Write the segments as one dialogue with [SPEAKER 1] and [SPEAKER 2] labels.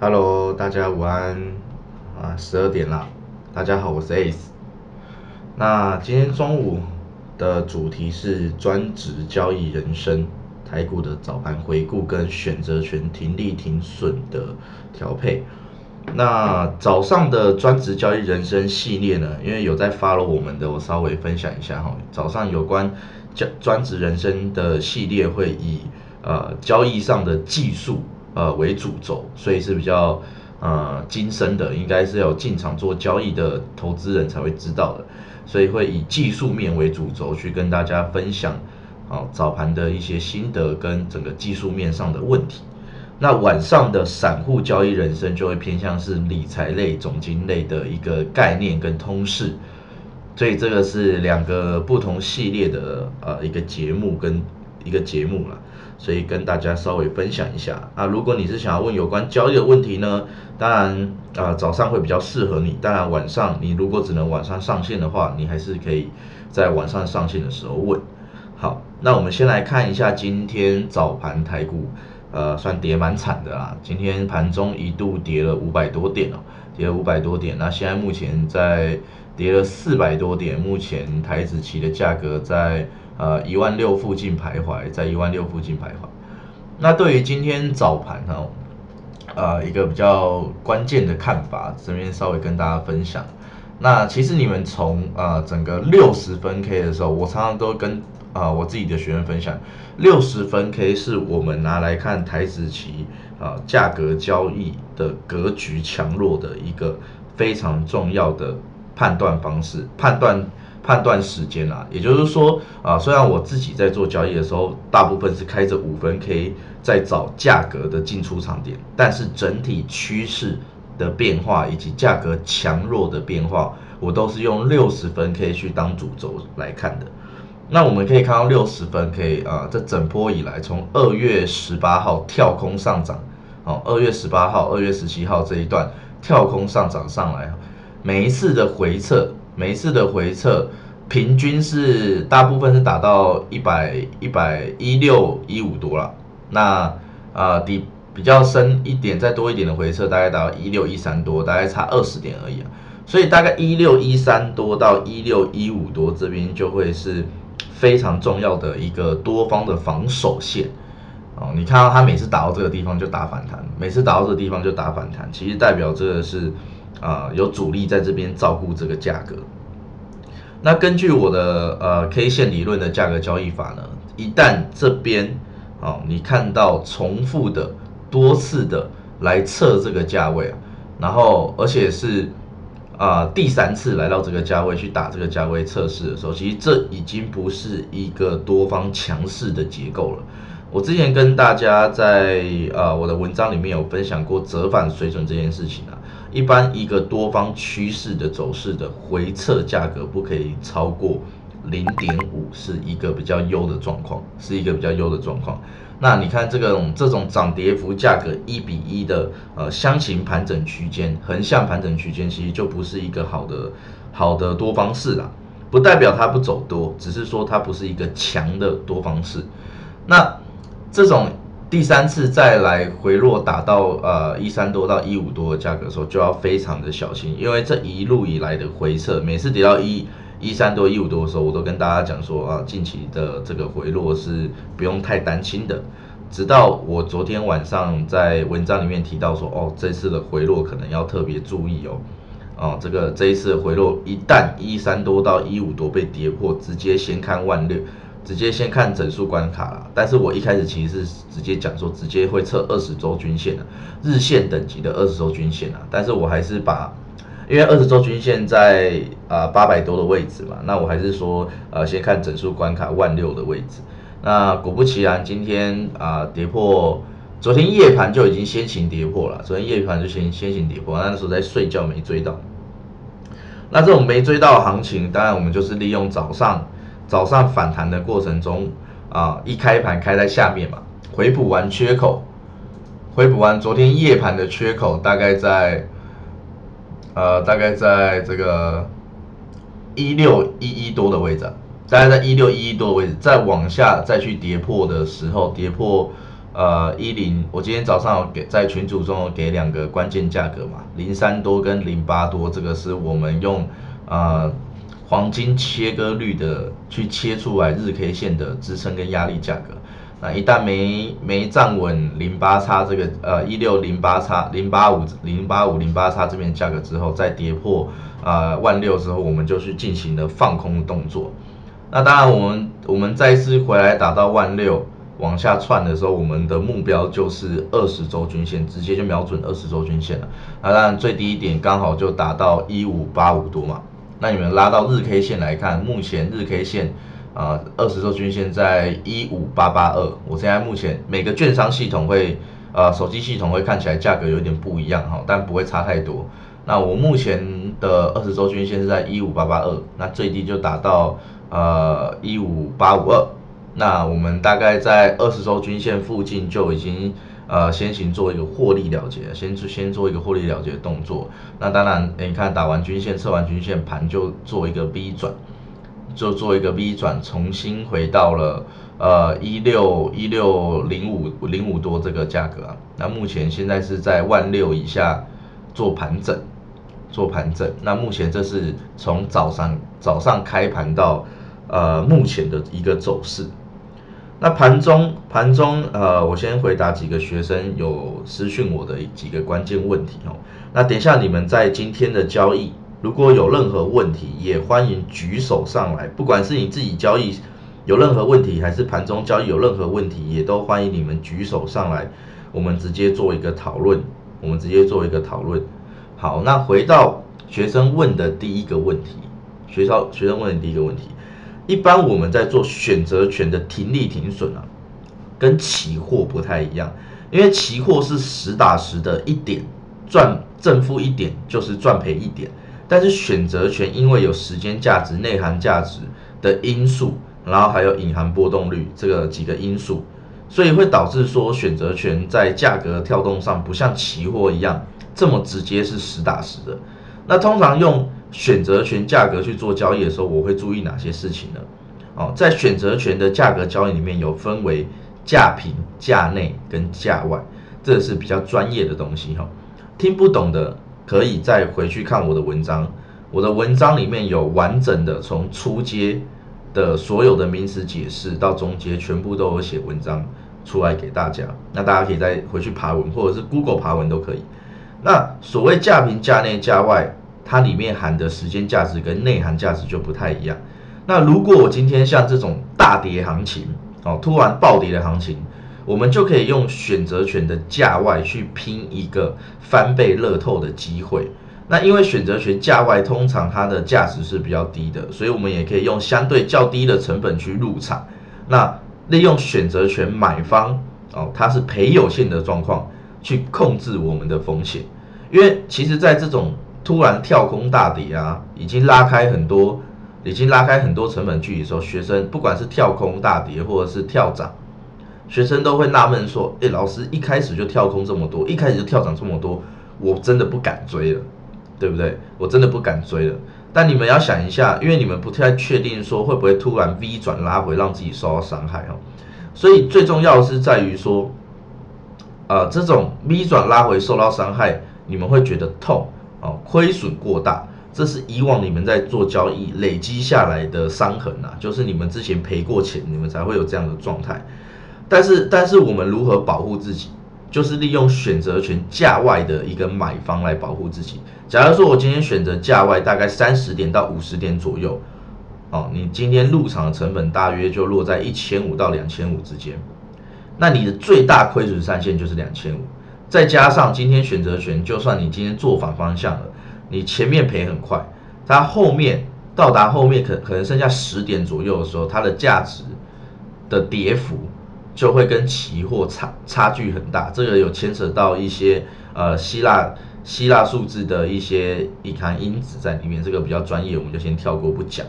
[SPEAKER 1] Hello，大家午安啊，十二点啦，大家好，我是 Ace。那今天中午的主题是专职交易人生，台股的早盘回顾跟选择权停利停损的调配。那早上的专职交易人生系列呢，因为有在 follow 我们的，我稍微分享一下哈。早上有关交专职人生的系列会以呃交易上的技术。呃，为主轴，所以是比较呃精深的，应该是有进场做交易的投资人才会知道的，所以会以技术面为主轴去跟大家分享，好早盘的一些心得跟整个技术面上的问题。那晚上的散户交易人生就会偏向是理财类、总金类的一个概念跟通识，所以这个是两个不同系列的呃一个节目跟一个节目了。所以跟大家稍微分享一下啊，如果你是想要问有关交易的问题呢，当然啊早上会比较适合你，当然晚上你如果只能晚上上线的话，你还是可以在晚上上线的时候问。好，那我们先来看一下今天早盘台股，呃，算跌蛮惨的啦，今天盘中一度跌了五百多点哦，跌了五百多点，那现在目前在跌了四百多点，目前台子期的价格在。呃，一万六附近徘徊，在一万六附近徘徊。那对于今天早盘哈，呃，一个比较关键的看法，这边稍微跟大家分享。那其实你们从呃整个六十分 K 的时候，我常常都跟啊我自己的学员分享，六十分 K 是我们拿来看台子期啊价格交易的格局强弱的一个非常重要的判断方式，判断。判断时间啊，也就是说啊，虽然我自己在做交易的时候，大部分是开着五分 K 在找价格的进出场点，但是整体趋势的变化以及价格强弱的变化，我都是用六十分 K 去当主轴来看的。那我们可以看到六十分 K 啊，这整波以来，从二月十八号跳空上涨，哦，二月十八号、二月十七号这一段跳空上涨上来，每一次的回撤。每一次的回撤，平均是大部分是打到一百一百一六一五多了。那啊底比较深一点，再多一点的回撤，大概到一六一三多，大概差二十点而已啊。所以大概一六一三多到一六一五多这边就会是非常重要的一个多方的防守线哦。你看到它每次打到这个地方就打反弹，每次打到这个地方就打反弹，其实代表这个是。啊，有主力在这边照顾这个价格。那根据我的呃 K 线理论的价格交易法呢，一旦这边啊，你看到重复的多次的来测这个价位啊，然后而且是啊第三次来到这个价位去打这个价位测试的时候，其实这已经不是一个多方强势的结构了。我之前跟大家在呃我的文章里面有分享过折返水准这件事情啊。一般一个多方趋势的走势的回撤价格不可以超过零点五，是一个比较优的状况，是一个比较优的状况。那你看这个这种涨跌幅价格一比一的呃箱型盘整区间，横向盘整区间，其实就不是一个好的好的多方式啦。不代表它不走多，只是说它不是一个强的多方式。那这种。第三次再来回落打到呃一三多到一五多的价格的时候，就要非常的小心，因为这一路以来的回撤，每次跌到一一三多一五多的时候，我都跟大家讲说啊，近期的这个回落是不用太担心的。直到我昨天晚上在文章里面提到说，哦，这次的回落可能要特别注意哦，哦，这个这一次的回落一旦一三多到一五多被跌破，直接先看万六。直接先看整数关卡了，但是我一开始其实是直接讲说，直接会测二十周均线的日线等级的二十周均线啊，但是我还是把，因为二十周均线在啊八百多的位置嘛，那我还是说呃先看整数关卡万六的位置，那果不其然，今天啊跌破，昨天夜盘就已经先行跌破了，昨天夜盘就先先行跌破，那时候在睡觉没追到，那这种没追到行情，当然我们就是利用早上。早上反弹的过程中，啊，一开盘开在下面嘛，回补完缺口，回补完昨天夜盘的缺口，大概在，呃，大概在这个一六一一多的位置，大概在一六一一多的位置，再往下再去跌破的时候，跌破呃一零，我今天早上有给在群组中有给两个关键价格嘛，零三多跟零八多，这个是我们用呃黄金切割率的去切出来日 K 线的支撑跟压力价格。那一旦没没站稳零八叉这个呃一六零八叉零八五零八五零八叉这边价格之后，再跌破呃万六之后，我们就去进行了放空动作。那当然，我们我们再次回来打到万六往下窜的时候，我们的目标就是二十周均线，直接就瞄准二十周均线了。那当然最低点刚好就达到一五八五多嘛。那你们拉到日 K 线来看，目前日 K 线。啊，二十周均线在一五八八二，我现在目前每个券商系统会，呃，手机系统会看起来价格有点不一样哈，但不会差太多。那我目前的二十周均线是在一五八八二，那最低就达到呃一五八五二，那我们大概在二十周均线附近就已经呃先行做一个获利了结，先先做一个获利了结的动作。那当然，你看打完均线测完均线盘就做一个 V 转。就做一个 V 转，重新回到了呃一六一六零五零五多这个价格啊。那目前现在是在万六以下做盘整，做盘整。那目前这是从早上早上开盘到呃目前的一个走势。那盘中盘中呃，我先回答几个学生有私讯我的几个关键问题哦。那等一下你们在今天的交易。如果有任何问题，也欢迎举手上来。不管是你自己交易有任何问题，还是盘中交易有任何问题，也都欢迎你们举手上来，我们直接做一个讨论。我们直接做一个讨论。好，那回到学生问的第一个问题，学校学生问的第一个问题，一般我们在做选择权的停利停损啊，跟期货不太一样，因为期货是实打实的一点赚正负一点就是赚赔一点。但是选择权因为有时间价值、内涵价值的因素，然后还有隐含波动率这个几个因素，所以会导致说选择权在价格跳动上不像期货一样这么直接是实打实的。那通常用选择权价格去做交易的时候，我会注意哪些事情呢？哦，在选择权的价格交易里面有分为价平、价内跟价外，这是比较专业的东西哈，听不懂的。可以再回去看我的文章，我的文章里面有完整的从初阶的所有的名词解释到中阶，全部都有写文章出来给大家。那大家可以再回去爬文，或者是 Google 爬文都可以。那所谓价平、价内、价外，它里面含的时间价值跟内涵价值就不太一样。那如果我今天像这种大跌行情，哦，突然暴跌的行情。我们就可以用选择权的价外去拼一个翻倍乐透的机会。那因为选择权价外通常它的价值是比较低的，所以我们也可以用相对较低的成本去入场。那利用选择权买方哦，它是赔有限的状况去控制我们的风险。因为其实在这种突然跳空大跌啊，已经拉开很多，已经拉开很多成本距离的时候，学生不管是跳空大跌或者是跳涨。学生都会纳闷说：“哎，老师一开始就跳空这么多，一开始就跳涨这么多，我真的不敢追了，对不对？我真的不敢追了。但你们要想一下，因为你们不太确定说会不会突然 V 转拉回，让自己受到伤害哦。所以最重要的是在于说，呃，这种 V 转拉回受到伤害，你们会觉得痛哦，亏损过大，这是以往你们在做交易累积下来的伤痕呐，就是你们之前赔过钱，你们才会有这样的状态。”但是，但是我们如何保护自己？就是利用选择权价外的一个买方来保护自己。假如说我今天选择价外大概三十点到五十点左右，哦，你今天入场的成本大约就落在一千五到两千五之间。那你的最大亏损上限就是两千五，再加上今天选择权，就算你今天做反方向了，你前面赔很快，它后面到达后面可可能剩下十点左右的时候，它的价值的跌幅。就会跟期货差差距很大，这个有牵扯到一些呃希腊希腊数字的一些隐含因子在里面，这个比较专业，我们就先跳过不讲。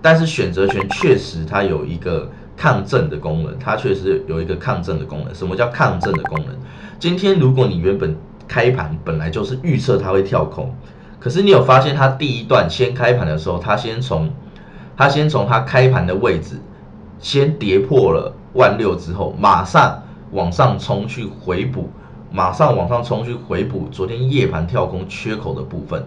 [SPEAKER 1] 但是选择权确实它有一个抗震的功能，它确实有一个抗震的功能。什么叫抗震的功能？今天如果你原本开盘本来就是预测它会跳空，可是你有发现它第一段先开盘的时候，它先从它先从它开盘的位置先跌破了。万六之后，马上往上冲去回补，马上往上冲去回补昨天夜盘跳空缺口的部分。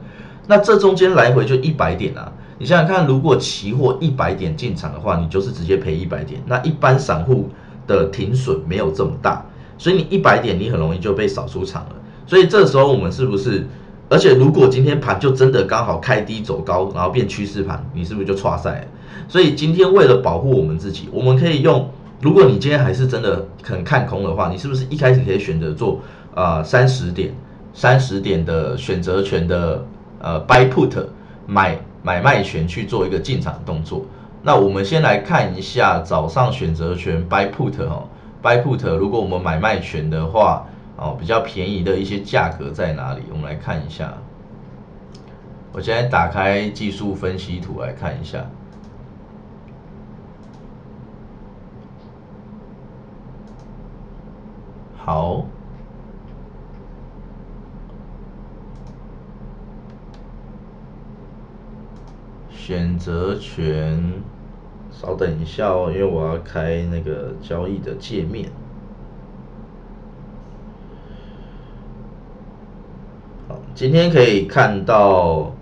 [SPEAKER 1] 那这中间来回就一百点啊！你想想看，如果期货一百点进场的话，你就是直接赔一百点。那一般散户的停损没有这么大，所以你一百点你很容易就被扫出场了。所以这时候我们是不是？而且如果今天盘就真的刚好开低走高，然后变趋势盘，你是不是就错赛了？所以今天为了保护我们自己，我们可以用，如果你今天还是真的很看空的话，你是不是一开始可以选择做啊三十点、三十点的选择权的呃 buy put 买买卖权去做一个进场动作？那我们先来看一下早上选择权 buy put 哈 buy put，如果我们买卖权的话。哦，比较便宜的一些价格在哪里？我们来看一下。我现在打开技术分析图来看一下。好，选择权，稍等一下哦，因为我要开那个交易的界面。今天可以看到，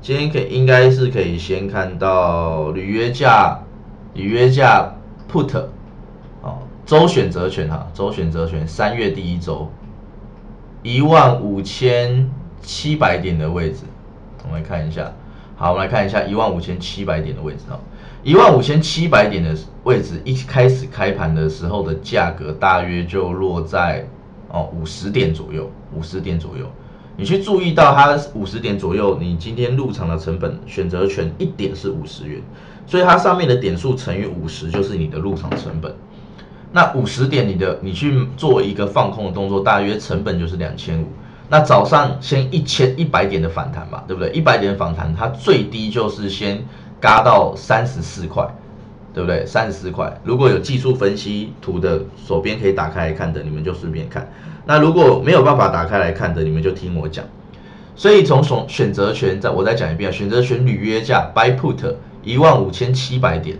[SPEAKER 1] 今天可以应该是可以先看到履约价，履约价 put，哦，周选择权哈，周选择权三月第一周，一万五千七百点的位置，我们来看一下，好，我们来看一下一万五千七百点的位置哦，一万五千七百点的位置，一开始开盘的时候的价格大约就落在哦五十点左右，五十点左右。你去注意到它五十点左右，你今天入场的成本选择权一点是五十元，所以它上面的点数乘以五十就是你的入场成本。那五十点你的你去做一个放空的动作，大约成本就是两千五。那早上先一千一百点的反弹嘛，对不对？一百点的反弹，它最低就是先嘎到三十四块，对不对？三十四块。如果有技术分析图的左边可以打开来看的，你们就顺便看。那如果没有办法打开来看的，你们就听我讲。所以从选选择权，再我再讲一遍，选择权履约价 buy put 一万五千七百点，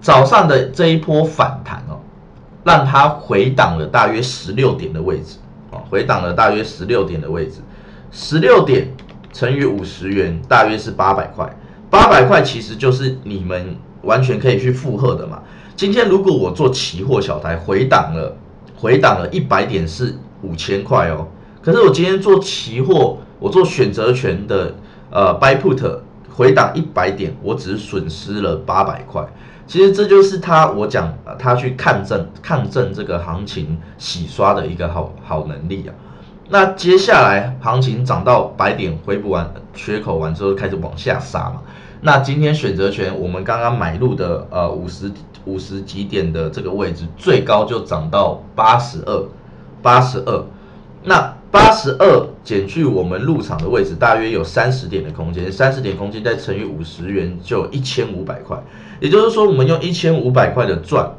[SPEAKER 1] 早上的这一波反弹哦，让它回档了大约十六点的位置哦，回档了大约十六点的位置，十六点乘以五十元，大约是八百块。八百块其实就是你们完全可以去负荷的嘛。今天如果我做期货小台回档了。回档了一百点是五千块哦，可是我今天做期货，我做选择权的呃 buy put 回档一百点，我只是损失了八百块。其实这就是他我讲他去看证看证这个行情洗刷的一个好好能力啊。那接下来行情涨到百点回补完缺口完之后开始往下杀嘛。那今天选择权我们刚刚买入的呃五十。五十几点的这个位置，最高就涨到八十二，八十二。那八十二减去我们入场的位置，大约有三十点的空间，三十点空间再乘以五十元，就一千五百块。也就是说，我们用一千五百块的赚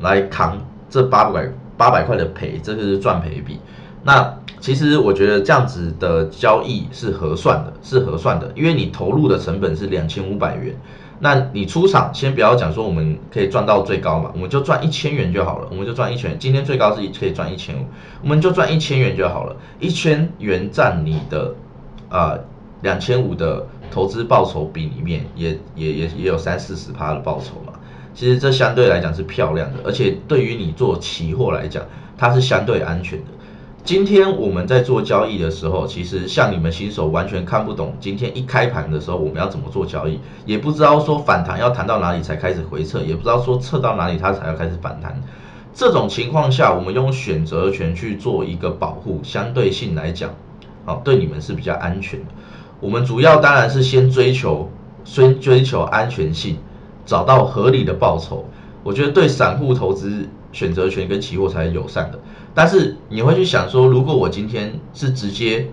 [SPEAKER 1] 来扛这八百八百块的赔，这个是赚赔比。那其实我觉得这样子的交易是合算的，是合算的，因为你投入的成本是两千五百元。那你出场先不要讲说我们可以赚到最高嘛，我们就赚一千元就好了，我们就赚一千。今天最高是可以赚一千五，我们就赚一千元就好了。一千元占你的啊两千五的投资报酬比里面，也也也也有三四十趴的报酬嘛。其实这相对来讲是漂亮的，而且对于你做期货来讲，它是相对安全的。今天我们在做交易的时候，其实像你们新手完全看不懂，今天一开盘的时候我们要怎么做交易，也不知道说反弹要弹到哪里才开始回撤，也不知道说撤到哪里它才要开始反弹。这种情况下，我们用选择权去做一个保护，相对性来讲，好对你们是比较安全的。我们主要当然是先追求，先追求安全性，找到合理的报酬。我觉得对散户投资选择权跟期货才是友善的。但是你会去想说，如果我今天是直接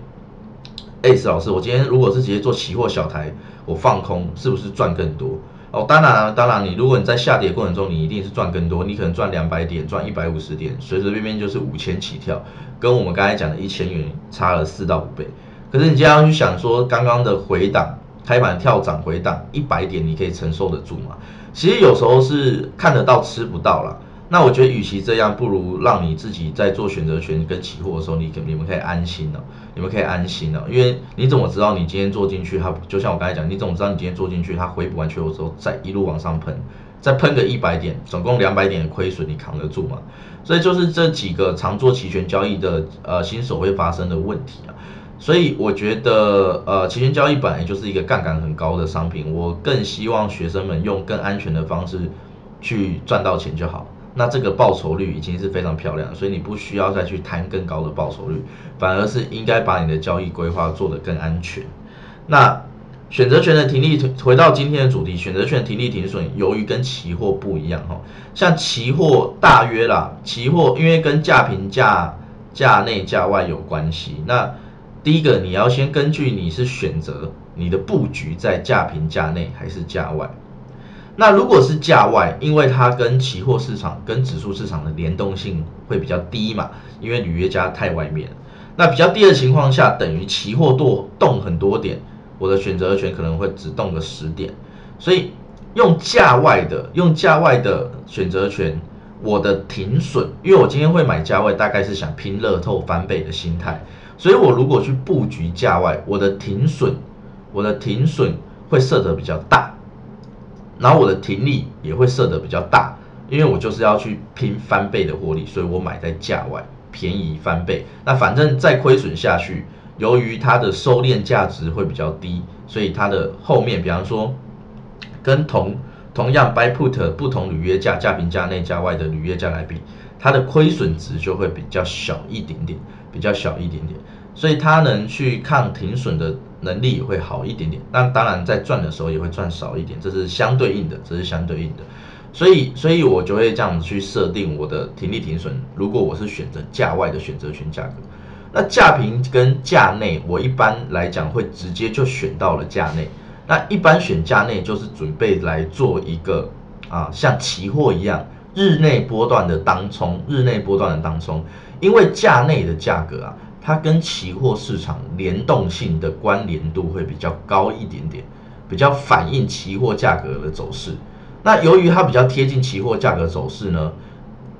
[SPEAKER 1] ，S 老师，我今天如果是直接做期货小台，我放空是不是赚更多？哦，当然，当然，你如果你在下跌过程中，你一定是赚更多，你可能赚两百点，赚一百五十点，随随便便就是五千起跳，跟我们刚才讲的一千元差了四到五倍。可是你这样去想说，刚刚的回档开盘跳涨回档一百点，你可以承受得住吗？其实有时候是看得到吃不到了。那我觉得与其这样，不如让你自己在做选择权跟期货的时候，你可你们可以安心了，你们可以安心了，因为你怎么知道你今天做进去，它就像我刚才讲，你怎么知道你今天做进去，它回补完缺口之后再一路往上喷，再喷个一百点，总共两百点的亏损，你扛得住吗？所以就是这几个常做期权交易的呃新手会发生的问题啊。所以我觉得，呃，期权交易本来就是一个杠杆很高的商品，我更希望学生们用更安全的方式去赚到钱就好。那这个报酬率已经是非常漂亮，所以你不需要再去谈更高的报酬率，反而是应该把你的交易规划做得更安全。那选择权的停利，回到今天的主题，选择权停利停损，由于跟期货不一样哈，像期货大约啦，期货因为跟价平价、价内价外有关系，那。第一个，你要先根据你是选择你的布局在价平价内还是价外。那如果是价外，因为它跟期货市场跟指数市场的联动性会比较低嘛，因为履约价太外面。那比较低的情况下，等于期货多动很多点，我的选择权可能会只动个十点。所以用价外的，用价外的选择权，我的停损，因为我今天会买价外，大概是想拼乐透翻倍的心态。所以我如果去布局价外，我的停损，我的停损会设得比较大，然后我的停利也会设得比较大，因为我就是要去拼翻倍的获利，所以我买在价外便宜翻倍。那反正再亏损下去，由于它的收敛价值会比较低，所以它的后面，比方说跟同同样 buy put 不同履约价价平价内价外的履约价来比，它的亏损值就会比较小一点点。比较小一点点，所以它能去抗停损的能力也会好一点点。那当然在赚的时候也会赚少一点，这是相对应的，这是相对应的。所以，所以我就会这样子去设定我的停利停损。如果我是选择价外的选择权价格，那价平跟价内，我一般来讲会直接就选到了价内。那一般选价内就是准备来做一个啊，像期货一样日内波段的当冲，日内波段的当冲。因为价内的价格啊，它跟期货市场联动性的关联度会比较高一点点，比较反映期货价格的走势。那由于它比较贴近期货价格走势呢，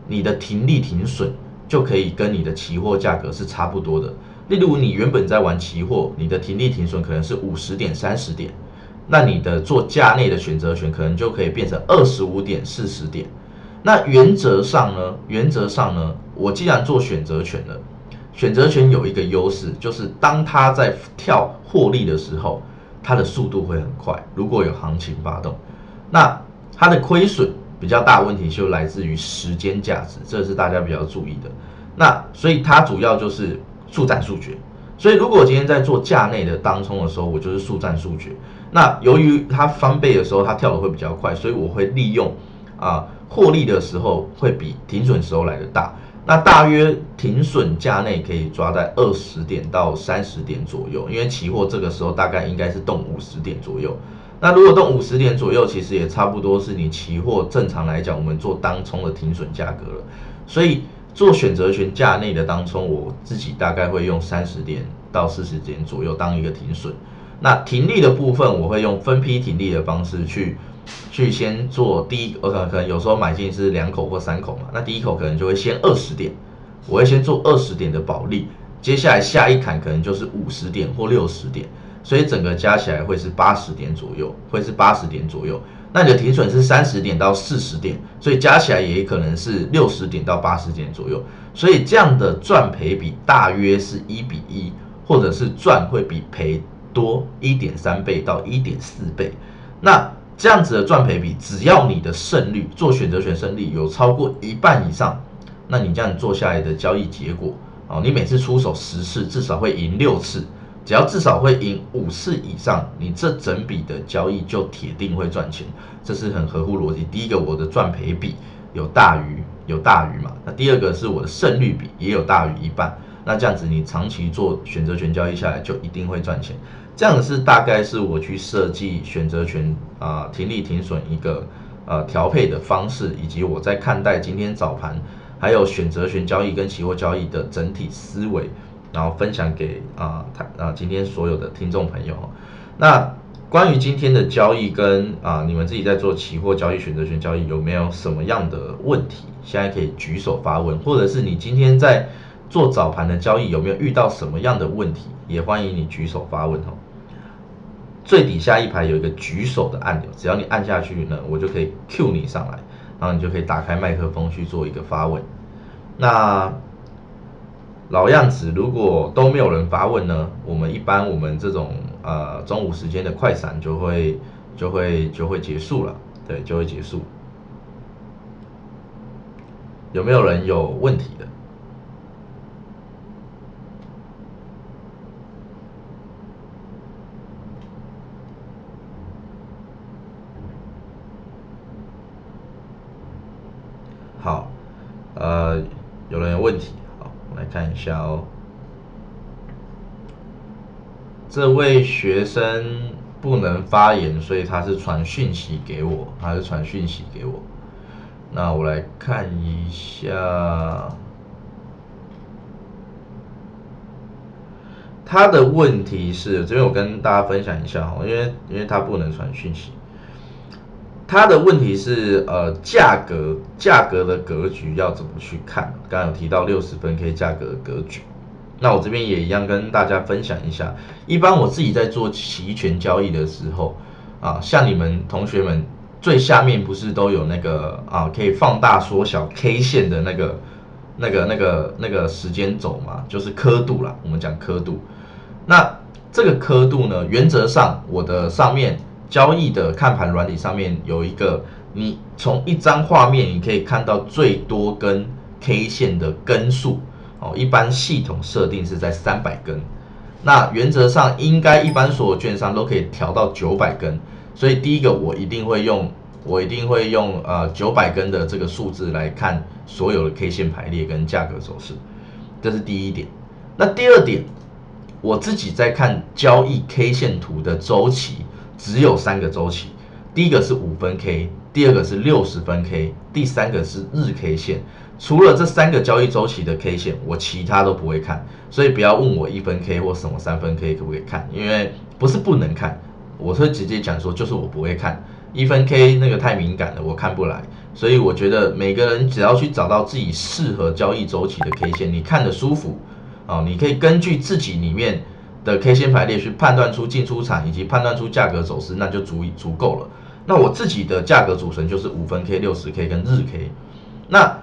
[SPEAKER 1] 你的停利停损就可以跟你的期货价格是差不多的。例如你原本在玩期货，你的停利停损可能是五十点、三十点，那你的做价内的选择权可能就可以变成二十五点、四十点。那原则上呢？原则上呢？我既然做选择权了，选择权有一个优势，就是当它在跳获利的时候，它的速度会很快。如果有行情发动，那它的亏损比较大，问题就来自于时间价值，这是大家比较注意的。那所以它主要就是速战速决。所以如果今天在做价内的当冲的时候，我就是速战速决。那由于它翻倍的时候，它跳的会比较快，所以我会利用啊。获利的时候会比停损时候来的大，那大约停损价内可以抓在二十点到三十点左右，因为期货这个时候大概应该是动五十点左右。那如果动五十点左右，其实也差不多是你期货正常来讲，我们做当冲的停损价格了。所以做选择权价内的当冲，我自己大概会用三十点到四十点左右当一个停损。那停利的部分，我会用分批停利的方式去。去先做第一，我可能可能有时候买进是两口或三口嘛，那第一口可能就会先二十点，我会先做二十点的保利，接下来下一砍可能就是五十点或六十点，所以整个加起来会是八十点左右，会是八十点左右。那你的停损是三十点到四十点，所以加起来也可能是六十点到八十点左右，所以这样的赚赔比大约是一比一，或者是赚会比赔多一点三倍到一点四倍，那。这样子的赚赔比，只要你的胜率做选择权胜率有超过一半以上，那你这样做下来的交易结果，哦，你每次出手十次至少会赢六次，只要至少会赢五次以上，你这整笔的交易就铁定会赚钱，这是很合乎逻辑。第一个，我的赚赔比有大于有大于嘛，那第二个是我的胜率比也有大于一半，那这样子你长期做选择权交易下来就一定会赚钱。这样是大概是我去设计选择权啊停利停损一个呃调配的方式，以及我在看待今天早盘还有选择权交易跟期货交易的整体思维，然后分享给啊他啊今天所有的听众朋友。那关于今天的交易跟啊你们自己在做期货交易选择权交易有没有什么样的问题？现在可以举手发问，或者是你今天在做早盘的交易有没有遇到什么样的问题，也欢迎你举手发问哦。最底下一排有一个举手的按钮，只要你按下去呢，我就可以 Q 你上来，然后你就可以打开麦克风去做一个发问。那老样子，如果都没有人发问呢，我们一般我们这种呃中午时间的快闪就会就会就会结束了，对，就会结束。有没有人有问题的？好，呃，有人有问题，好，我来看一下哦。这位学生不能发言，所以他是传讯息给我，他是传讯息给我。那我来看一下他的问题是，这边我跟大家分享一下哦，因为因为他不能传讯息。他的问题是，呃，价格价格的格局要怎么去看？刚刚有提到六十分 K 价格格局，那我这边也一样跟大家分享一下。一般我自己在做期权交易的时候，啊，像你们同学们最下面不是都有那个啊，可以放大缩小 K 线的那个、那个、那个、那个时间轴嘛？就是刻度啦，我们讲刻度。那这个刻度呢，原则上我的上面。交易的看盘软体上面有一个，你从一张画面你可以看到最多根 K 线的根数哦，一般系统设定是在三百根，那原则上应该一般所有券商都可以调到九百根，所以第一个我一定会用，我一定会用呃九百根的这个数字来看所有的 K 线排列跟价格走势，这是第一点。那第二点，我自己在看交易 K 线图的周期。只有三个周期，第一个是五分 K，第二个是六十分 K，第三个是日 K 线。除了这三个交易周期的 K 线，我其他都不会看。所以不要问我一分 K 或什么三分 K 可不可以看，因为不是不能看，我会直接讲说就是我不会看一分 K 那个太敏感了，我看不来。所以我觉得每个人只要去找到自己适合交易周期的 K 线，你看的舒服啊，你可以根据自己里面。的 K 线排列去判断出进出场以及判断出价格走势，那就足以足够了。那我自己的价格组成就是五分 K、六十 K 跟日 K。那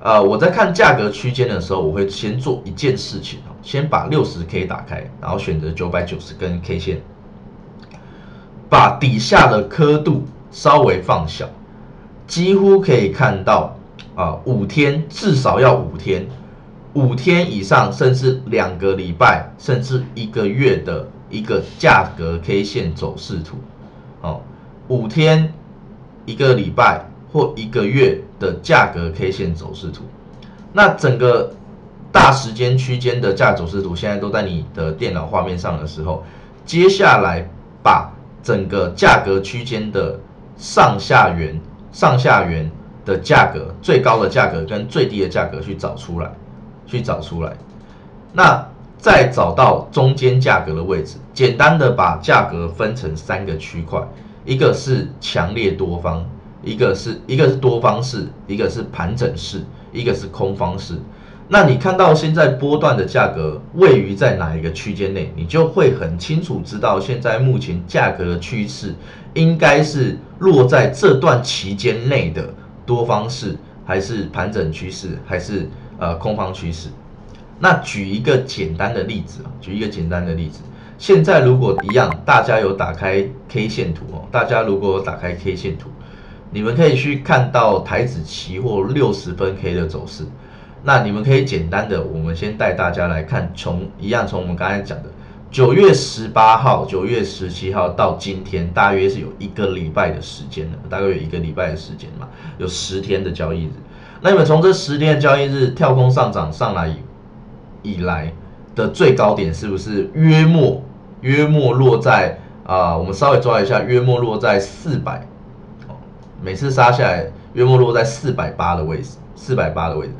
[SPEAKER 1] 呃，我在看价格区间的时候，我会先做一件事情哦，先把六十 K 打开，然后选择九百九十根 K 线，把底下的刻度稍微放小，几乎可以看到啊，五天至少要五天。五天以上，甚至两个礼拜，甚至一个月的一个价格 K 线走势图，哦，五天、一个礼拜或一个月的价格 K 线走势图，那整个大时间区间的价走势图现在都在你的电脑画面上的时候，接下来把整个价格区间的上下缘、上下缘的价格，最高的价格跟最低的价格去找出来。去找出来，那再找到中间价格的位置，简单的把价格分成三个区块，一个是强烈多方，一个是一个是多方式，一个是盘整式，一个是空方式。那你看到现在波段的价格位于在哪一个区间内，你就会很清楚知道现在目前价格的趋势应该是落在这段期间内的多方式，还是盘整趋势，还是？呃，空方趋势。那举一个简单的例子啊，举一个简单的例子。现在如果一样，大家有打开 K 线图哦，大家如果有打开 K 线图，你们可以去看到台子期货六十分 K 的走势。那你们可以简单的，我们先带大家来看，从一样从我们刚才讲的九月十八号、九月十七号到今天，大约是有一个礼拜的时间的，大概有一个礼拜的时间嘛，有十天的交易日。那你们从这十天的交易日跳空上涨上来以以来的最高点，是不是约莫约莫落在啊？我们稍微抓一下，约莫落在四百，每次杀下来约莫落在四百八的位置，四百八的位置，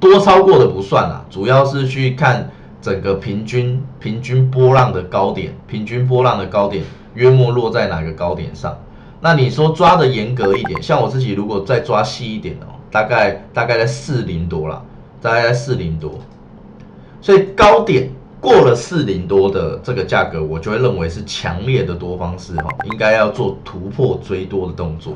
[SPEAKER 1] 多超过的不算啦，主要是去看整个平均平均波浪的高点，平均波浪的高点约莫落在哪个高点上？那你说抓的严格一点，像我自己如果再抓细一点哦。大概大概在四零多了，大概在四零多，所以高点过了四零多的这个价格，我就会认为是强烈的多方式哈，应该要做突破追多的动作。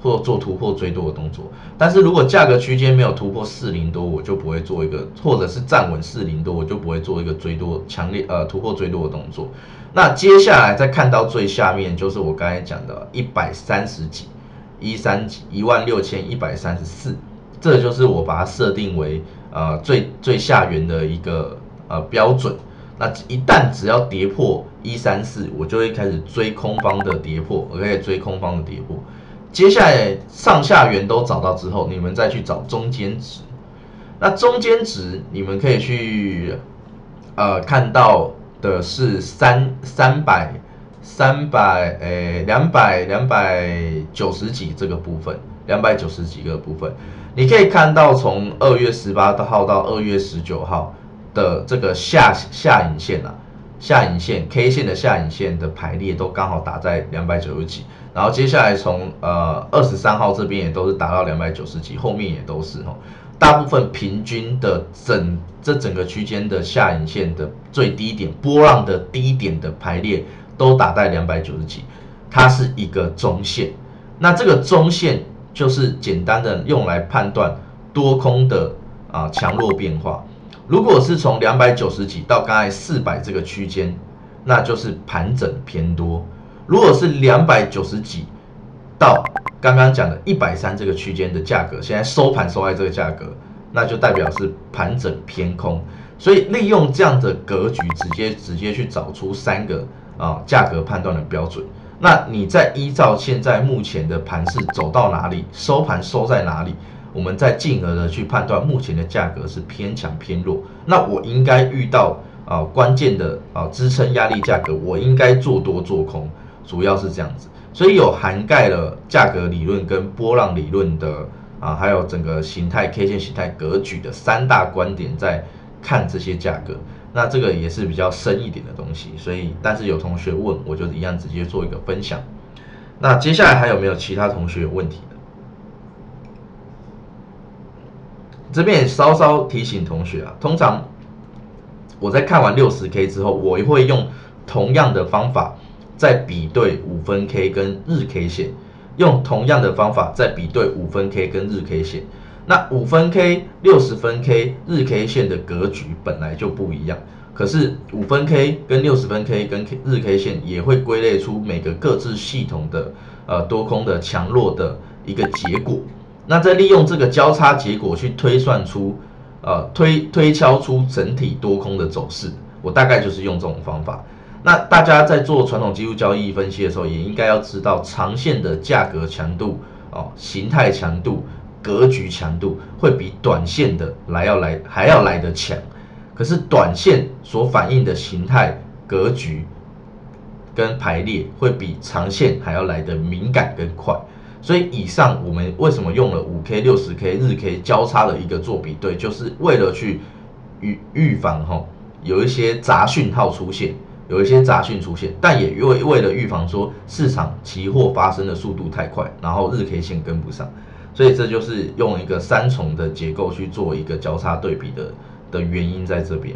[SPEAKER 1] 或做突破追多的动作，但是如果价格区间没有突破四零多，我就不会做一个，或者是站稳四零多，我就不会做一个追多强烈呃突破追多的动作。那接下来再看到最下面，就是我刚才讲的一百三十几一三一万六千一百三十四，这就是我把它设定为呃最最下缘的一个呃标准。那一旦只要跌破一三四，我就会开始追空方的跌破，我可以追空方的跌破。接下来上下缘都找到之后，你们再去找中间值。那中间值你们可以去呃看到的是三三百三百诶两百两百九十几这个部分，两百九十几个部分，你可以看到从二月十八号到二月十九号的这个下下影线啊。下影线 K 线的下影线的排列都刚好打在两百九十几，然后接下来从呃二十三号这边也都是达到两百九十几，后面也都是哦，大部分平均的整这整个区间的下影线的最低点波浪的低点的排列都打在两百九十几，它是一个中线，那这个中线就是简单的用来判断多空的啊强弱变化。如果是从两百九十几到刚才四百这个区间，那就是盘整偏多；如果是两百九十几到刚刚讲的一百三这个区间的价格，现在收盘收在这个价格，那就代表是盘整偏空。所以利用这样的格局，直接直接去找出三个啊价格判断的标准。那你再依照现在目前的盘势走到哪里，收盘收在哪里？我们再进而的去判断目前的价格是偏强偏弱，那我应该遇到啊关键的啊支撑压力价格，我应该做多做空，主要是这样子，所以有涵盖了价格理论跟波浪理论的啊，还有整个形态 K 线形态格局的三大观点在看这些价格，那这个也是比较深一点的东西，所以但是有同学问，我就一样直接做一个分享。那接下来还有没有其他同学有问题？这边也稍稍提醒同学啊，通常我在看完六十 K 之后，我会用同样的方法再比对五分 K 跟日 K 线，用同样的方法再比对五分 K 跟日 K 线。那五分 K、六十分 K、日 K 线的格局本来就不一样，可是五分 K 跟六十分 K 跟 K 日 K 线也会归类出每个各自系统的呃多空的强弱的一个结果。那再利用这个交叉结果去推算出，呃，推推敲出整体多空的走势，我大概就是用这种方法。那大家在做传统技术交易分析的时候，也应该要知道长线的价格强度、哦，形态强度、格局强度会比短线的来要来还要来得强。可是短线所反映的形态、格局跟排列会比长线还要来得敏感跟快。所以以上我们为什么用了五 K、六十 K、日 K 交叉的一个做比对，就是为了去预预防哈有一些杂讯号出现，有一些杂讯出现，但也为为了预防说市场期货发生的速度太快，然后日 K 线跟不上，所以这就是用一个三重的结构去做一个交叉对比的的原因在这边。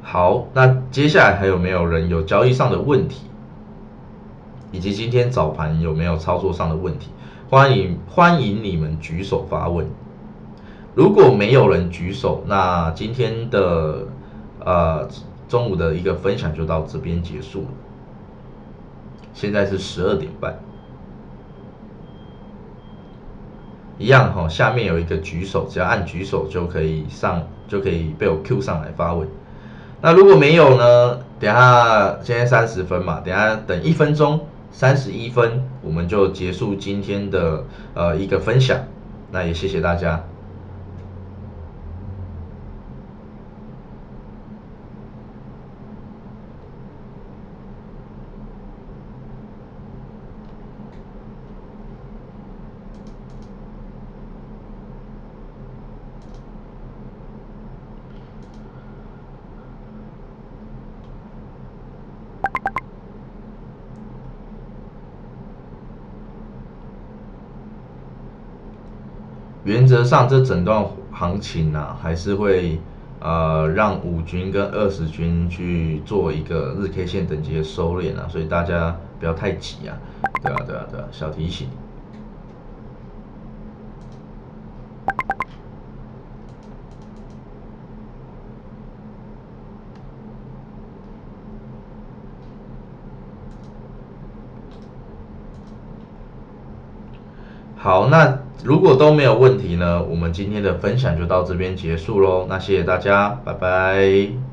[SPEAKER 1] 好，那接下来还有没有人有交易上的问题？以及今天早盘有没有操作上的问题？欢迎欢迎你们举手发问。如果没有人举手，那今天的呃中午的一个分享就到这边结束了。现在是十二点半，一样哈，下面有一个举手，只要按举手就可以上，就可以被我 Q 上来发问。那如果没有呢？等下现在三十分嘛，等下等一分钟。三十一分，我们就结束今天的呃一个分享，那也谢谢大家。原则上这整段行情啊，还是会呃让五均跟二十均去做一个日 K 线等级的收敛啊，所以大家不要太急啊，对啊对啊对啊，小提醒。好，那如果都没有问题呢，我们今天的分享就到这边结束喽。那谢谢大家，拜拜。